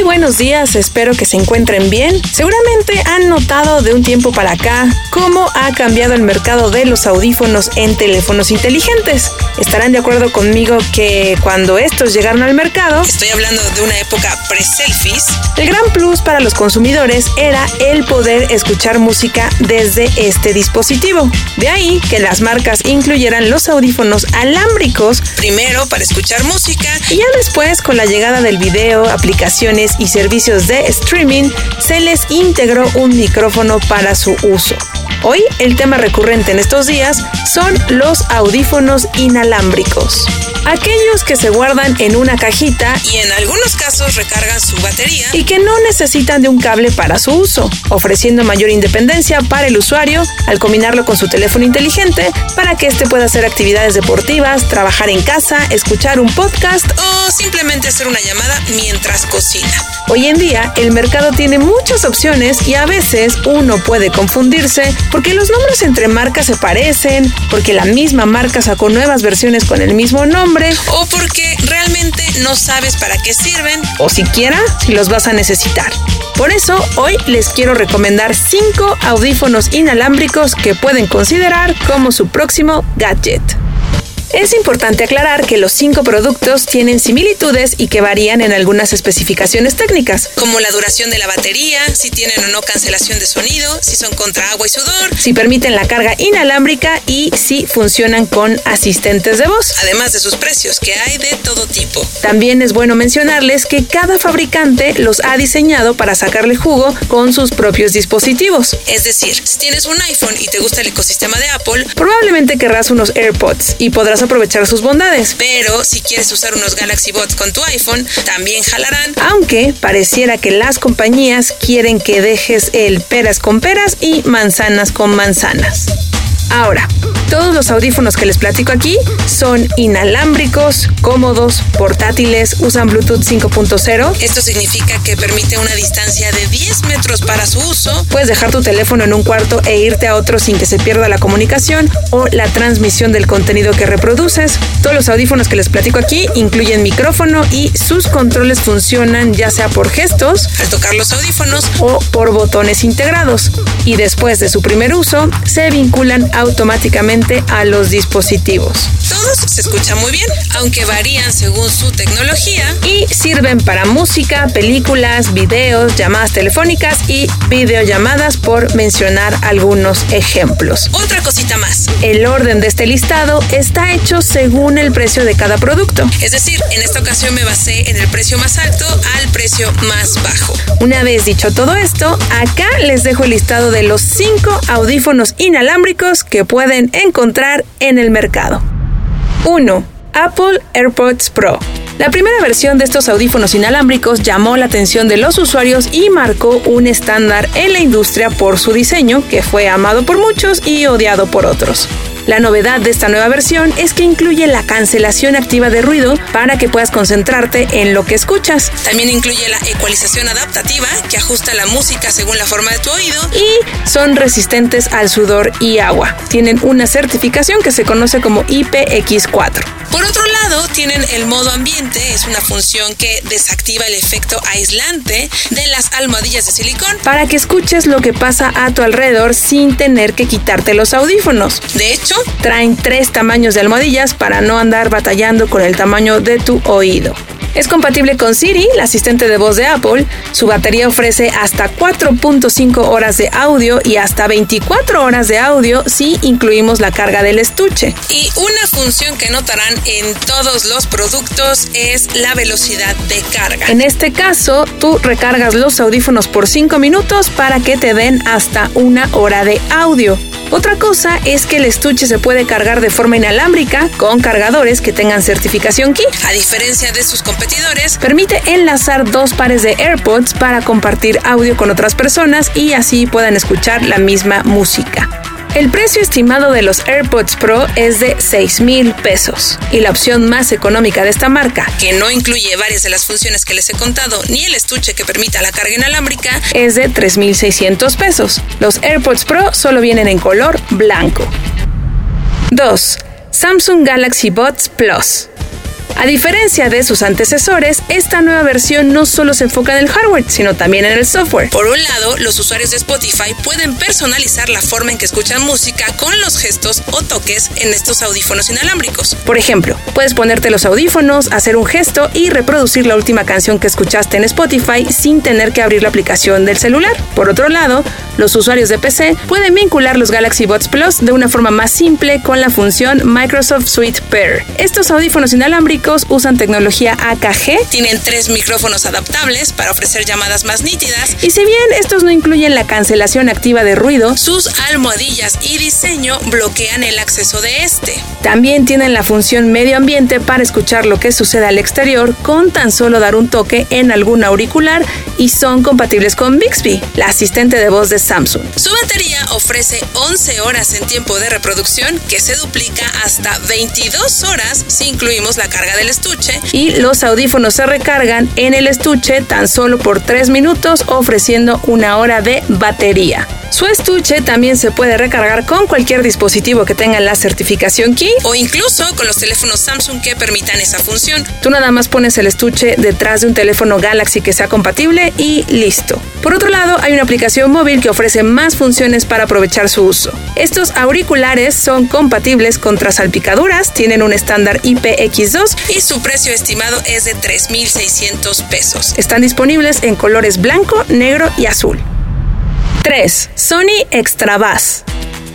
Muy buenos días, espero que se encuentren bien. Seguramente han notado de un tiempo para acá cómo ha cambiado el mercado de los audífonos en teléfonos inteligentes. Estarán de acuerdo conmigo que cuando estos llegaron al mercado, estoy hablando de una época pre-selfies, el gran plus para los consumidores era el poder escuchar música desde este dispositivo. De ahí que las marcas incluyeran los audífonos alámbricos primero para escuchar música y ya después con la llegada del video, aplicaciones y servicios de streaming, se les integró un micrófono para su uso. Hoy el tema recurrente en estos días son los audífonos inalámbricos. Aquellos que se guardan en una cajita y en algunos casos recargan su batería y que no necesitan de un cable para su uso, ofreciendo mayor independencia para el usuario al combinarlo con su teléfono inteligente para que éste pueda hacer actividades deportivas, trabajar en casa, escuchar un podcast o simplemente hacer una llamada mientras cocina. Hoy en día el mercado tiene muchas opciones y a veces uno puede confundirse porque los nombres entre marcas se parecen, porque la misma marca sacó nuevas versiones con el mismo nombre, o porque realmente no sabes para qué sirven, o siquiera si los vas a necesitar. Por eso, hoy les quiero recomendar 5 audífonos inalámbricos que pueden considerar como su próximo gadget. Es importante aclarar que los cinco productos tienen similitudes y que varían en algunas especificaciones técnicas, como la duración de la batería, si tienen o no cancelación de sonido, si son contra agua y sudor, si permiten la carga inalámbrica y si funcionan con asistentes de voz, además de sus precios, que hay de todo tipo. También es bueno mencionarles que cada fabricante los ha diseñado para sacarle jugo con sus propios dispositivos. Es decir, si tienes un iPhone y te gusta el ecosistema de Apple, probablemente querrás unos AirPods y podrás aprovechar sus bondades. Pero si quieres usar unos Galaxy Bots con tu iPhone, también jalarán. Aunque pareciera que las compañías quieren que dejes el peras con peras y manzanas con manzanas. Ahora, todos los audífonos que les platico aquí son inalámbricos, cómodos, portátiles, usan Bluetooth 5.0. Esto significa que permite una distancia de 10 metros para su uso. Puedes dejar tu teléfono en un cuarto e irte a otro sin que se pierda la comunicación o la transmisión del contenido que reproduces. Todos los audífonos que les platico aquí incluyen micrófono y sus controles funcionan ya sea por gestos, al tocar los audífonos, o por botones integrados. Y después de su primer uso, se vinculan a automáticamente a los dispositivos. Todos se escuchan muy bien, aunque varían según su tecnología. Y sirven para música, películas, videos, llamadas telefónicas y videollamadas por mencionar algunos ejemplos. Otra cosita más. El orden de este listado está hecho según el precio de cada producto. Es decir, en esta ocasión me basé en el precio más alto al precio más bajo. Una vez dicho todo esto, acá les dejo el listado de los 5 audífonos inalámbricos que pueden encontrar en el mercado. 1. Apple AirPods Pro. La primera versión de estos audífonos inalámbricos llamó la atención de los usuarios y marcó un estándar en la industria por su diseño, que fue amado por muchos y odiado por otros. La novedad de esta nueva versión es que incluye la cancelación activa de ruido para que puedas concentrarte en lo que escuchas. También incluye la ecualización adaptativa que ajusta la música según la forma de tu oído. Y son resistentes al sudor y agua. Tienen una certificación que se conoce como IPX4. Por otro lado, tienen el modo ambiente, es una función que desactiva el efecto aislante de las almohadillas de silicón. Para que escuches lo que pasa a tu alrededor sin tener que quitarte los audífonos. De hecho, traen tres tamaños de almohadillas para no andar batallando con el tamaño de tu oído. Es compatible con Siri, la asistente de voz de Apple. Su batería ofrece hasta 4.5 horas de audio y hasta 24 horas de audio si incluimos la carga del estuche. Y una función que notarán en todos los productos es la velocidad de carga. En este caso, tú recargas los audífonos por 5 minutos para que te den hasta una hora de audio. Otra cosa es que el estuche se puede cargar de forma inalámbrica con cargadores que tengan certificación Qi. A diferencia de sus competidores, permite enlazar dos pares de AirPods para compartir audio con otras personas y así puedan escuchar la misma música. El precio estimado de los AirPods Pro es de 6 mil pesos y la opción más económica de esta marca, que no incluye varias de las funciones que les he contado ni el estuche que permita la carga inalámbrica, es de 3.600 pesos. Los AirPods Pro solo vienen en color blanco. 2. Samsung Galaxy Buds Plus. A diferencia de sus antecesores, esta nueva versión no solo se enfoca en el hardware, sino también en el software. Por un lado, los usuarios de Spotify pueden personalizar la forma en que escuchan música con los gestos o toques en estos audífonos inalámbricos. Por ejemplo, puedes ponerte los audífonos, hacer un gesto y reproducir la última canción que escuchaste en Spotify sin tener que abrir la aplicación del celular. Por otro lado, los usuarios de PC pueden vincular los Galaxy Buds Plus de una forma más simple con la función Microsoft Suite Pair. Estos audífonos inalámbricos usan tecnología AKG. Tienen tres micrófonos adaptables para ofrecer llamadas más nítidas. Y si bien estos no incluyen la cancelación activa de ruido, sus almohadillas y diseño bloquean el acceso de este. También tienen la función medio ambiente para escuchar lo que sucede al exterior con tan solo dar un toque en algún auricular y son compatibles con Bixby, la asistente de voz de Samsung. Su batería ofrece 11 horas en tiempo de reproducción que se duplica hasta 22 horas si incluimos la carga del estuche. Y los audífonos se recargan en el estuche tan solo por 3 minutos ofreciendo una hora de batería. Su estuche también se puede recargar con cualquier dispositivo que tenga la certificación Key o incluso con los teléfonos Samsung que permitan esa función. Tú nada más pones el estuche detrás de un teléfono Galaxy que sea compatible y listo. Por otro lado, hay una aplicación móvil que ofrece más funciones para aprovechar su uso. Estos auriculares son compatibles contra salpicaduras, tienen un estándar IPX2 y su precio estimado es de 3.600 pesos. Están disponibles en colores blanco, negro y azul. 3. Sony Extra Bass.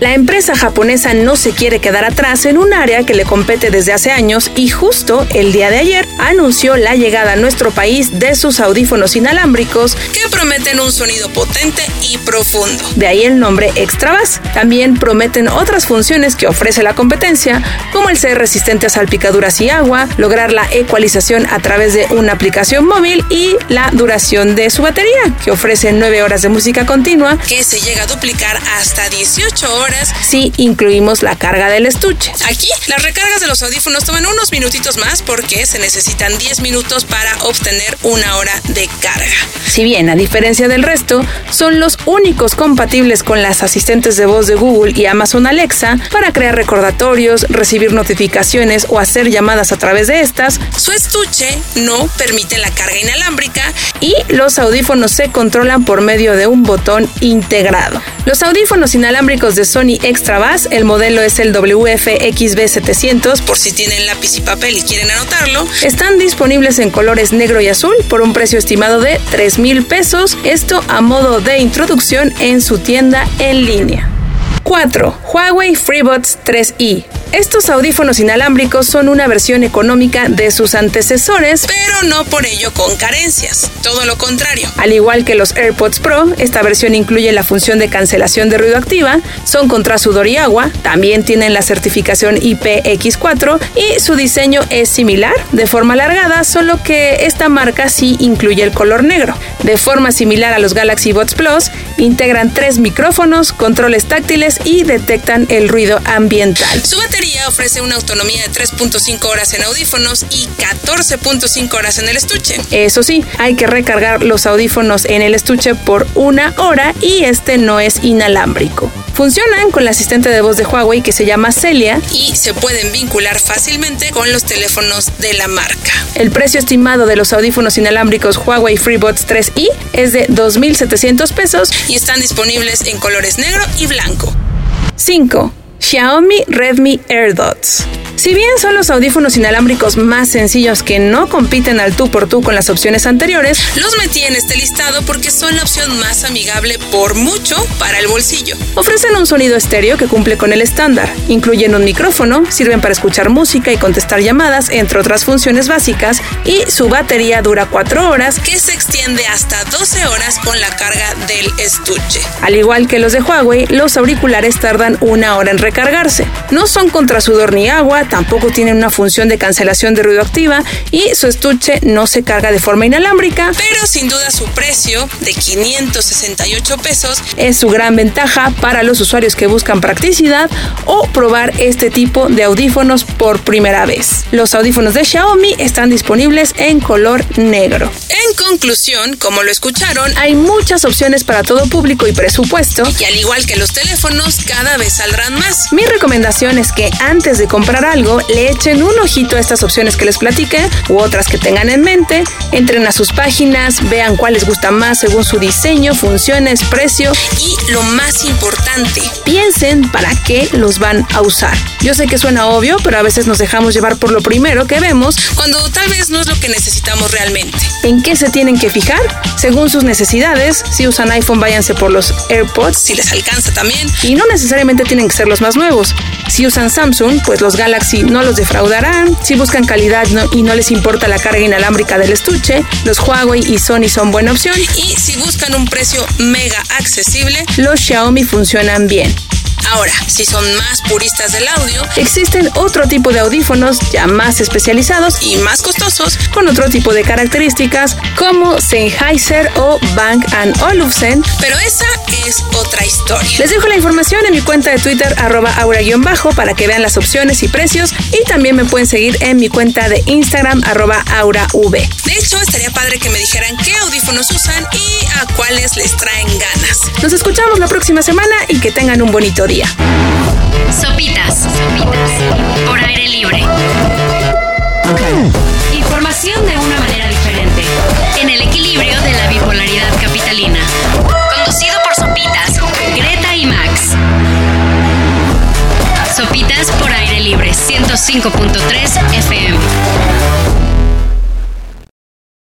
La empresa japonesa no se quiere quedar atrás en un área que le compete desde hace años y justo el día de ayer anunció la llegada a nuestro país de sus audífonos inalámbricos que prometen un sonido potente y profundo. De ahí el nombre Extra Bass. También prometen otras funciones que ofrece la competencia, como el ser resistente a salpicaduras y agua, lograr la ecualización a través de una aplicación móvil y la duración de su batería, que ofrece 9 horas de música continua, que se llega a duplicar hasta 18 horas si incluimos la carga del estuche. Aquí las recargas de los audífonos toman unos minutitos más porque se necesitan 10 minutos para obtener una hora de carga. Si bien, a diferencia del resto, son los únicos compatibles con las asistentes de voz de Google y Amazon Alexa para crear recordatorios, recibir notificaciones o hacer llamadas a través de estas, su estuche no permite la carga inalámbrica y los audífonos se controlan por medio de un botón integrado. Los audífonos inalámbricos de Sony Extra Bass, el modelo es el WF-XB700, por si tienen lápiz y papel y quieren anotarlo, están disponibles en colores negro y azul por un precio estimado de 3 mil pesos, esto a modo de introducción en su tienda en línea. 4. Huawei FreeBuds 3i. Estos audífonos inalámbricos son una versión económica de sus antecesores, pero no por ello con carencias, todo lo contrario. Al igual que los AirPods Pro, esta versión incluye la función de cancelación de ruido activa, son contra sudor y agua, también tienen la certificación IPX4 y su diseño es similar, de forma alargada, solo que esta marca sí incluye el color negro. De forma similar a los Galaxy Buds Plus, integran tres micrófonos, controles táctiles y detectan el ruido ambiental. Batería ofrece una autonomía de 3.5 horas en audífonos y 14.5 horas en el estuche. Eso sí, hay que recargar los audífonos en el estuche por una hora y este no es inalámbrico. Funcionan con la asistente de voz de Huawei que se llama Celia y se pueden vincular fácilmente con los teléfonos de la marca. El precio estimado de los audífonos inalámbricos Huawei FreeBuds 3i es de 2.700 pesos y están disponibles en colores negro y blanco. 5. Xiaomi Redmi AirDots. Si bien son los audífonos inalámbricos más sencillos que no compiten al tú por tú con las opciones anteriores, los metí en este listado porque son la opción más amigable por mucho para el bolsillo. Ofrecen un sonido estéreo que cumple con el estándar, incluyen un micrófono, sirven para escuchar música y contestar llamadas, entre otras funciones básicas, y su batería dura 4 horas, que se extiende hasta 12 horas con la carga del estuche. Al igual que los de Huawei, los auriculares tardan una hora en recargarse. No son contra sudor ni agua, tampoco tienen una función de cancelación de ruido activa y su estuche no se carga de forma inalámbrica. Pero sin duda su precio de 568 pesos es su gran ventaja para los usuarios que buscan practicidad o probar este tipo de audífonos por primera vez. Los audífonos de Xiaomi están disponibles en color negro. En conclusión, como lo escucharon, hay muchas opciones para todo público y presupuesto. Y al igual que los teléfonos, cada vez saldrán más. Mi recomendación es que antes de comprar algo, le echen un ojito a estas opciones que les platiqué u otras que tengan en mente. Entren a sus páginas, vean cuál les gusta más según su diseño, funciones, precio. Y lo más importante, piensen para qué los van a usar. Yo sé que suena obvio, pero a veces nos dejamos llevar por lo primero que vemos cuando tal vez no es lo que necesitamos realmente. ¿En qué se tienen que fijar? Según sus necesidades, si usan iPhone váyanse por los AirPods, si les alcanza también. Y no necesariamente tienen que ser los más nuevos. Si usan Samsung, pues los Galaxy no los defraudarán. Si buscan calidad y no les importa la carga inalámbrica del estuche, los Huawei y Sony son buena opción. Y si buscan un precio mega accesible, los Xiaomi funcionan bien. Ahora, si son más puristas del audio, existen otro tipo de audífonos ya más especializados y más costosos con otro tipo de características como Sennheiser o Bang Olufsen. Pero esa es otra historia. Les dejo la información en mi cuenta de Twitter arroba aura-bajo para que vean las opciones y precios y también me pueden seguir en mi cuenta de Instagram arroba aurav. De hecho, estaría padre que me dijeran qué audífonos usan y a cuáles les traen ganas. Nos escuchamos la próxima semana y que tengan un bonito día. Sopitas. Sopitas. Por aire libre. Información de una manera diferente. En el equilibrio de la bipolaridad capitalina. Conducido por Sopitas, Greta y Max. Sopitas por aire libre 105.3 FM.